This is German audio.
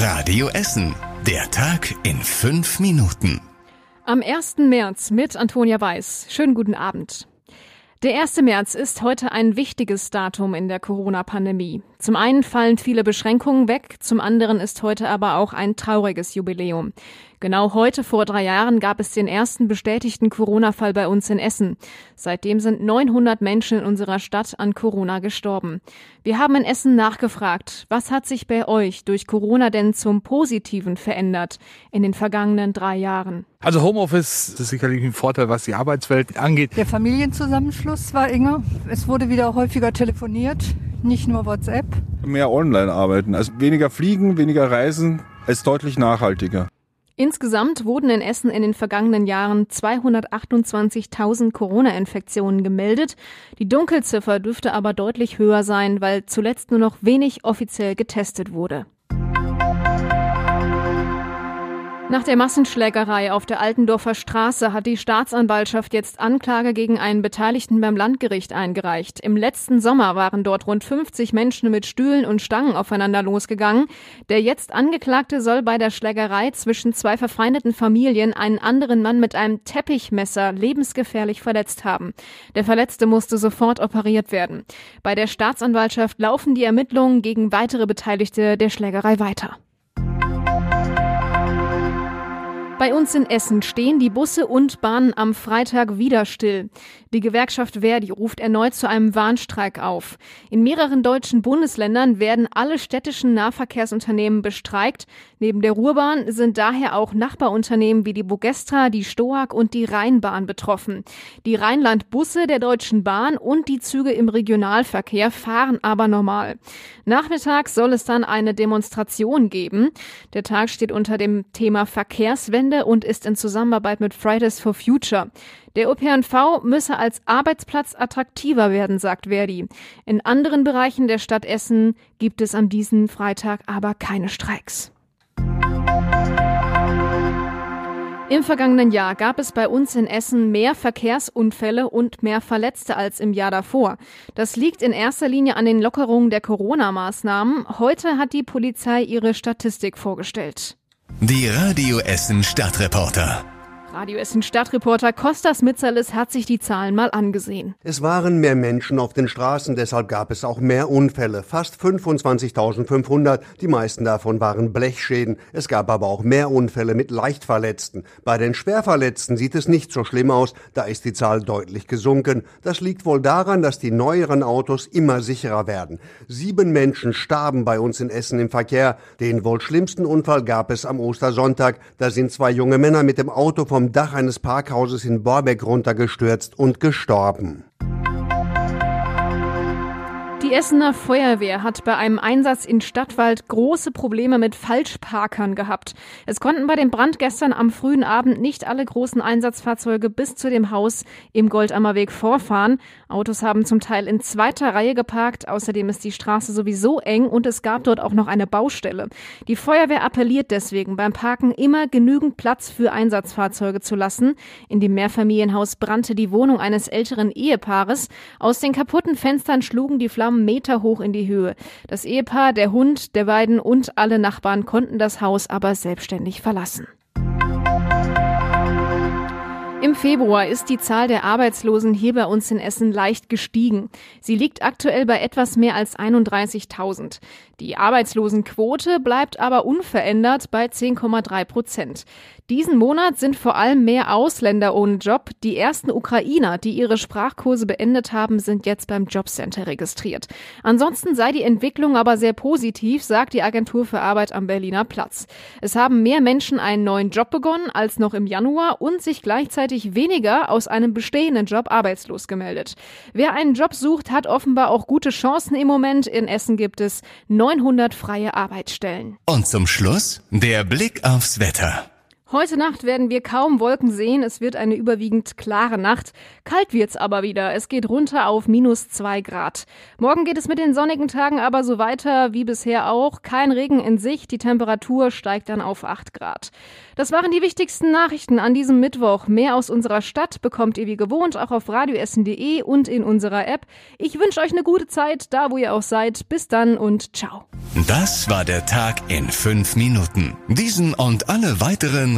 Radio Essen. Der Tag in fünf Minuten. Am 1. März mit Antonia Weiß. Schönen guten Abend. Der 1. März ist heute ein wichtiges Datum in der Corona-Pandemie. Zum einen fallen viele Beschränkungen weg, zum anderen ist heute aber auch ein trauriges Jubiläum. Genau heute vor drei Jahren gab es den ersten bestätigten Corona-Fall bei uns in Essen. Seitdem sind 900 Menschen in unserer Stadt an Corona gestorben. Wir haben in Essen nachgefragt, was hat sich bei euch durch Corona denn zum Positiven verändert in den vergangenen drei Jahren? Also Homeoffice ist sicherlich ein Vorteil, was die Arbeitswelt angeht. Der Familienzusammenschluss war enger. Es wurde wieder häufiger telefoniert, nicht nur WhatsApp. Mehr online arbeiten, also weniger fliegen, weniger reisen, ist deutlich nachhaltiger. Insgesamt wurden in Essen in den vergangenen Jahren 228.000 Corona-Infektionen gemeldet. Die Dunkelziffer dürfte aber deutlich höher sein, weil zuletzt nur noch wenig offiziell getestet wurde. Nach der Massenschlägerei auf der Altendorfer Straße hat die Staatsanwaltschaft jetzt Anklage gegen einen Beteiligten beim Landgericht eingereicht. Im letzten Sommer waren dort rund 50 Menschen mit Stühlen und Stangen aufeinander losgegangen. Der jetzt Angeklagte soll bei der Schlägerei zwischen zwei verfeindeten Familien einen anderen Mann mit einem Teppichmesser lebensgefährlich verletzt haben. Der Verletzte musste sofort operiert werden. Bei der Staatsanwaltschaft laufen die Ermittlungen gegen weitere Beteiligte der Schlägerei weiter. Bei uns in Essen stehen die Busse und Bahnen am Freitag wieder still. Die Gewerkschaft Verdi ruft erneut zu einem Warnstreik auf. In mehreren deutschen Bundesländern werden alle städtischen Nahverkehrsunternehmen bestreikt. Neben der Ruhrbahn sind daher auch Nachbarunternehmen wie die Bogestra, die Stoag und die Rheinbahn betroffen. Die Rheinland-Busse der Deutschen Bahn und die Züge im Regionalverkehr fahren aber normal. Nachmittags soll es dann eine Demonstration geben. Der Tag steht unter dem Thema Verkehrswende Wochenende und ist in Zusammenarbeit mit Fridays for Future. Der ÖPNV müsse als Arbeitsplatz attraktiver werden, sagt Verdi. In anderen Bereichen der Stadt Essen gibt es an diesem Freitag aber keine Streiks. Im vergangenen Jahr gab es bei uns in Essen mehr Verkehrsunfälle und mehr Verletzte als im Jahr davor. Das liegt in erster Linie an den Lockerungen der Corona-Maßnahmen. Heute hat die Polizei ihre Statistik vorgestellt. Die Radio Essen Stadtreporter. Radio Essen Stadtreporter Kostas Mitzalis hat sich die Zahlen mal angesehen. Es waren mehr Menschen auf den Straßen, deshalb gab es auch mehr Unfälle. Fast 25.500, die meisten davon waren Blechschäden. Es gab aber auch mehr Unfälle mit Leichtverletzten. Bei den Schwerverletzten sieht es nicht so schlimm aus, da ist die Zahl deutlich gesunken. Das liegt wohl daran, dass die neueren Autos immer sicherer werden. Sieben Menschen starben bei uns in Essen im Verkehr. Den wohl schlimmsten Unfall gab es am Ostersonntag. Da sind zwei junge Männer mit dem Auto vom Dach eines Parkhauses in Borbeck runtergestürzt und gestorben. Die Essener Feuerwehr hat bei einem Einsatz in Stadtwald große Probleme mit Falschparkern gehabt. Es konnten bei dem Brand gestern am frühen Abend nicht alle großen Einsatzfahrzeuge bis zu dem Haus im Goldammerweg vorfahren. Autos haben zum Teil in zweiter Reihe geparkt. Außerdem ist die Straße sowieso eng und es gab dort auch noch eine Baustelle. Die Feuerwehr appelliert deswegen beim Parken immer genügend Platz für Einsatzfahrzeuge zu lassen. In dem Mehrfamilienhaus brannte die Wohnung eines älteren Ehepaares. Aus den kaputten Fenstern schlugen die Flammen Meter hoch in die Höhe. Das Ehepaar, der Hund, der beiden und alle Nachbarn konnten das Haus aber selbstständig verlassen. Im Februar ist die Zahl der Arbeitslosen hier bei uns in Essen leicht gestiegen. Sie liegt aktuell bei etwas mehr als 31.000. Die Arbeitslosenquote bleibt aber unverändert bei 10,3 Prozent. Diesen Monat sind vor allem mehr Ausländer ohne Job. Die ersten Ukrainer, die ihre Sprachkurse beendet haben, sind jetzt beim Jobcenter registriert. Ansonsten sei die Entwicklung aber sehr positiv, sagt die Agentur für Arbeit am Berliner Platz. Es haben mehr Menschen einen neuen Job begonnen als noch im Januar und sich gleichzeitig weniger aus einem bestehenden Job arbeitslos gemeldet. Wer einen Job sucht, hat offenbar auch gute Chancen im Moment. In Essen gibt es 900 freie Arbeitsstellen. Und zum Schluss der Blick aufs Wetter. Heute Nacht werden wir kaum Wolken sehen. Es wird eine überwiegend klare Nacht. Kalt wird's aber wieder. Es geht runter auf minus zwei Grad. Morgen geht es mit den sonnigen Tagen aber so weiter wie bisher auch. Kein Regen in Sicht. Die Temperatur steigt dann auf acht Grad. Das waren die wichtigsten Nachrichten an diesem Mittwoch. Mehr aus unserer Stadt bekommt ihr wie gewohnt auch auf radioessen.de und in unserer App. Ich wünsche euch eine gute Zeit, da wo ihr auch seid. Bis dann und ciao. Das war der Tag in fünf Minuten. Diesen und alle weiteren